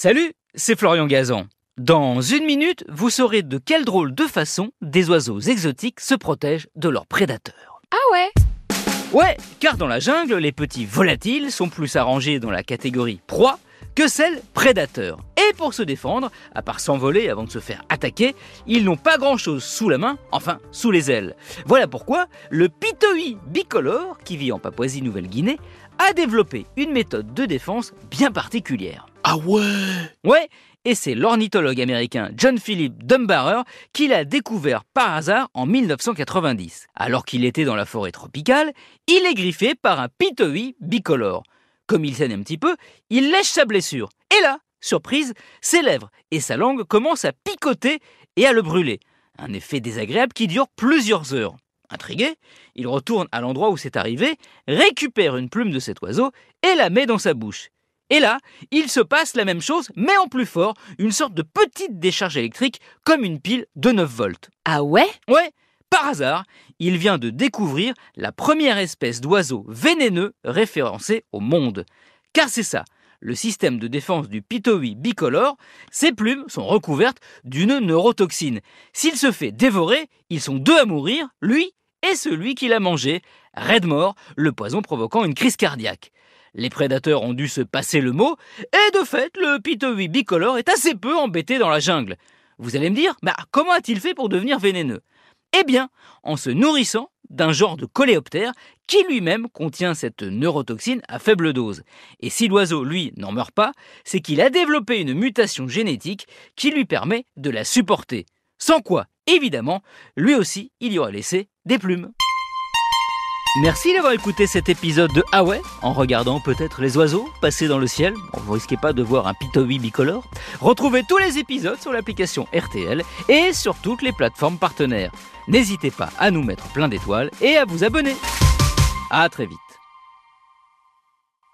Salut, c'est Florian Gazan. Dans une minute, vous saurez de quelle drôle de façon des oiseaux exotiques se protègent de leurs prédateurs. Ah ouais Ouais, car dans la jungle, les petits volatiles sont plus arrangés dans la catégorie proie que celle prédateur. Et pour se défendre, à part s'envoler avant de se faire attaquer, ils n'ont pas grand-chose sous la main, enfin sous les ailes. Voilà pourquoi le pitoi bicolore, qui vit en Papouasie-Nouvelle-Guinée, a développé une méthode de défense bien particulière. Ah ouais Ouais, et c'est l'ornithologue américain John Philip Dumbarrer qui l'a découvert par hasard en 1990. Alors qu'il était dans la forêt tropicale, il est griffé par un pitoi bicolore. Comme il saigne un petit peu, il lèche sa blessure. Et là, surprise, ses lèvres et sa langue commencent à picoter et à le brûler. Un effet désagréable qui dure plusieurs heures. Intrigué, il retourne à l'endroit où c'est arrivé, récupère une plume de cet oiseau et la met dans sa bouche. Et là, il se passe la même chose, mais en plus fort, une sorte de petite décharge électrique comme une pile de 9 volts. Ah ouais? Ouais, par hasard, il vient de découvrir la première espèce d'oiseau vénéneux référencée au monde. Car c'est ça, le système de défense du pitoi bicolore, ses plumes sont recouvertes d'une neurotoxine. S'il se fait dévorer, ils sont deux à mourir, lui et celui qui l'a mangé, raide mort, le poison provoquant une crise cardiaque. Les prédateurs ont dû se passer le mot, et de fait, le pitoi bicolore est assez peu embêté dans la jungle. Vous allez me dire, bah, comment a-t-il fait pour devenir vénéneux? Eh bien, en se nourrissant d'un genre de coléoptère qui lui-même contient cette neurotoxine à faible dose. Et si l'oiseau, lui, n'en meurt pas, c'est qu'il a développé une mutation génétique qui lui permet de la supporter. Sans quoi, évidemment, lui aussi, il y aurait laissé des plumes. Merci d'avoir écouté cet épisode de Ah en regardant peut-être les oiseaux passer dans le ciel. Vous risquez pas de voir un pitoi bicolore. Retrouvez tous les épisodes sur l'application RTL et sur toutes les plateformes partenaires. N'hésitez pas à nous mettre plein d'étoiles et à vous abonner. À très vite.